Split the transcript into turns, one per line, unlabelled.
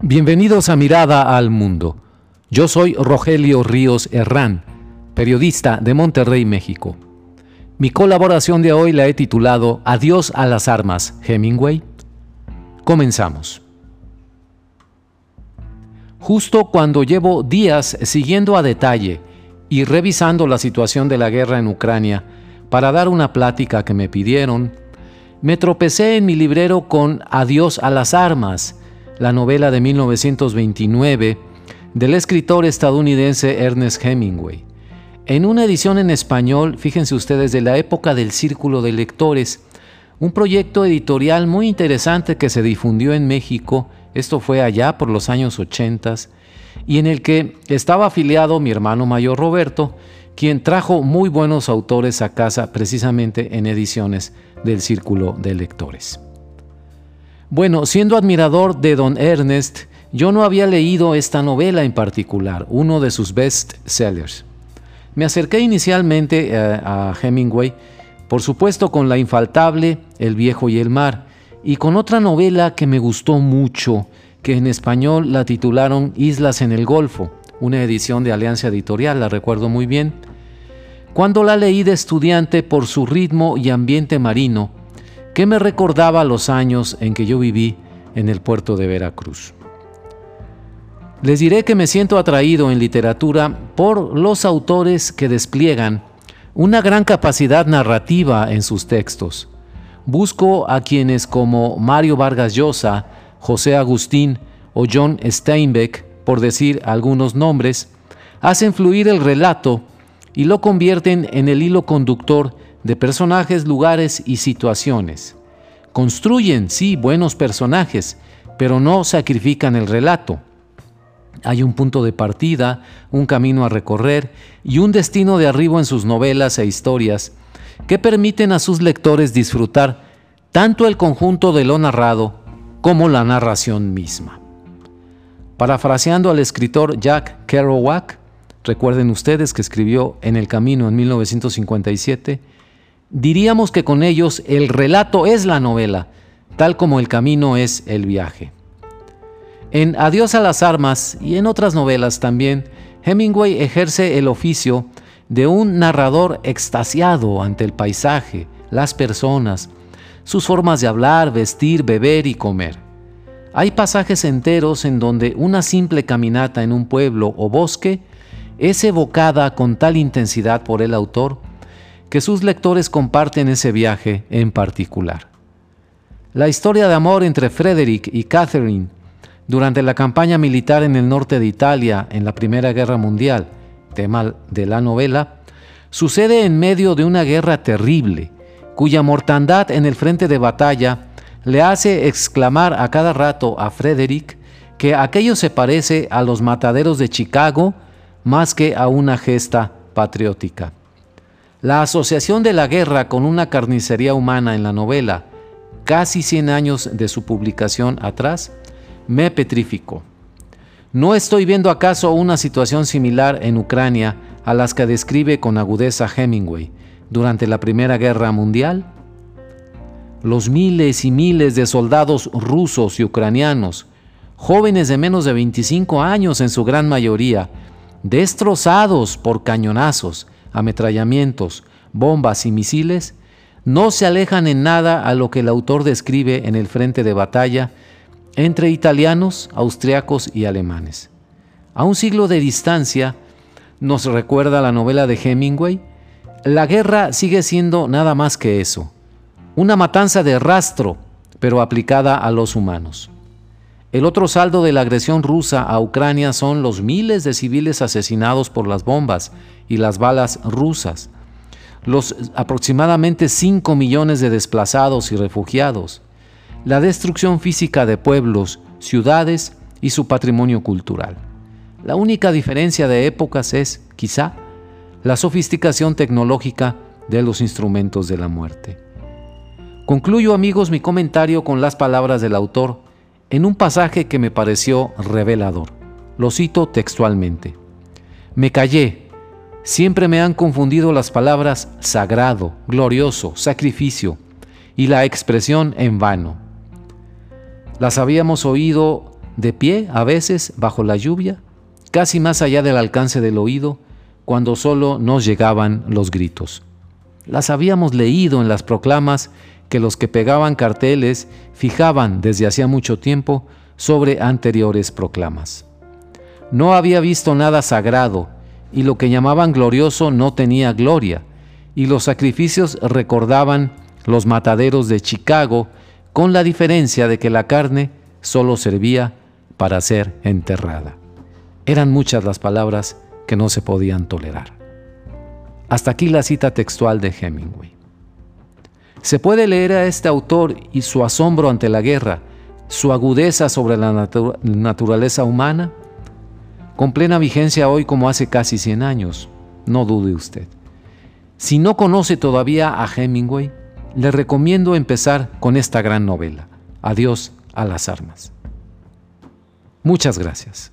Bienvenidos a Mirada al Mundo. Yo soy Rogelio Ríos Herrán, periodista de Monterrey, México. Mi colaboración de hoy la he titulado Adiós a las armas, Hemingway. Comenzamos. Justo cuando llevo días siguiendo a detalle y revisando la situación de la guerra en Ucrania para dar una plática que me pidieron, me tropecé en mi librero con Adiós a las armas, la novela de 1929 del escritor estadounidense Ernest Hemingway. En una edición en español, fíjense ustedes, de la época del Círculo de Lectores, un proyecto editorial muy interesante que se difundió en México, esto fue allá por los años 80, y en el que estaba afiliado mi hermano mayor Roberto, quien trajo muy buenos autores a casa precisamente en ediciones del Círculo de Lectores. Bueno, siendo admirador de don Ernest, yo no había leído esta novela en particular, uno de sus best sellers. Me acerqué inicialmente eh, a Hemingway, por supuesto con la infaltable El viejo y el mar, y con otra novela que me gustó mucho, que en español la titularon Islas en el Golfo, una edición de Alianza Editorial, la recuerdo muy bien. Cuando la leí de estudiante por su ritmo y ambiente marino, que me recordaba los años en que yo viví en el puerto de Veracruz. Les diré que me siento atraído en literatura por los autores que despliegan una gran capacidad narrativa en sus textos. Busco a quienes como Mario Vargas Llosa, José Agustín o John Steinbeck, por decir algunos nombres, hacen fluir el relato y lo convierten en el hilo conductor de personajes, lugares y situaciones. Construyen, sí, buenos personajes, pero no sacrifican el relato. Hay un punto de partida, un camino a recorrer y un destino de arribo en sus novelas e historias que permiten a sus lectores disfrutar tanto el conjunto de lo narrado como la narración misma. Parafraseando al escritor Jack Kerouac, recuerden ustedes que escribió En el Camino en 1957, Diríamos que con ellos el relato es la novela, tal como el camino es el viaje. En Adiós a las armas y en otras novelas también, Hemingway ejerce el oficio de un narrador extasiado ante el paisaje, las personas, sus formas de hablar, vestir, beber y comer. Hay pasajes enteros en donde una simple caminata en un pueblo o bosque es evocada con tal intensidad por el autor que sus lectores comparten ese viaje en particular. La historia de amor entre Frederick y Catherine durante la campaña militar en el norte de Italia en la Primera Guerra Mundial, tema de la novela, sucede en medio de una guerra terrible, cuya mortandad en el frente de batalla le hace exclamar a cada rato a Frederick que aquello se parece a los mataderos de Chicago más que a una gesta patriótica. La asociación de la guerra con una carnicería humana en la novela, casi 100 años de su publicación atrás, me petrificó. ¿No estoy viendo acaso una situación similar en Ucrania a las que describe con agudeza Hemingway durante la Primera Guerra Mundial? Los miles y miles de soldados rusos y ucranianos, jóvenes de menos de 25 años en su gran mayoría, destrozados por cañonazos, ametrallamientos, bombas y misiles, no se alejan en nada a lo que el autor describe en el frente de batalla entre italianos, austriacos y alemanes. A un siglo de distancia, nos recuerda la novela de Hemingway, la guerra sigue siendo nada más que eso, una matanza de rastro, pero aplicada a los humanos. El otro saldo de la agresión rusa a Ucrania son los miles de civiles asesinados por las bombas y las balas rusas, los aproximadamente 5 millones de desplazados y refugiados, la destrucción física de pueblos, ciudades y su patrimonio cultural. La única diferencia de épocas es, quizá, la sofisticación tecnológica de los instrumentos de la muerte. Concluyo amigos mi comentario con las palabras del autor en un pasaje que me pareció revelador. Lo cito textualmente. Me callé. Siempre me han confundido las palabras sagrado, glorioso, sacrificio y la expresión en vano. Las habíamos oído de pie a veces bajo la lluvia, casi más allá del alcance del oído, cuando solo nos llegaban los gritos. Las habíamos leído en las proclamas que los que pegaban carteles fijaban desde hacía mucho tiempo sobre anteriores proclamas. No había visto nada sagrado, y lo que llamaban glorioso no tenía gloria, y los sacrificios recordaban los mataderos de Chicago, con la diferencia de que la carne solo servía para ser enterrada. Eran muchas las palabras que no se podían tolerar. Hasta aquí la cita textual de Hemingway. Se puede leer a este autor y su asombro ante la guerra, su agudeza sobre la naturaleza humana, con plena vigencia hoy como hace casi 100 años, no dude usted. Si no conoce todavía a Hemingway, le recomiendo empezar con esta gran novela, Adiós a las armas. Muchas gracias.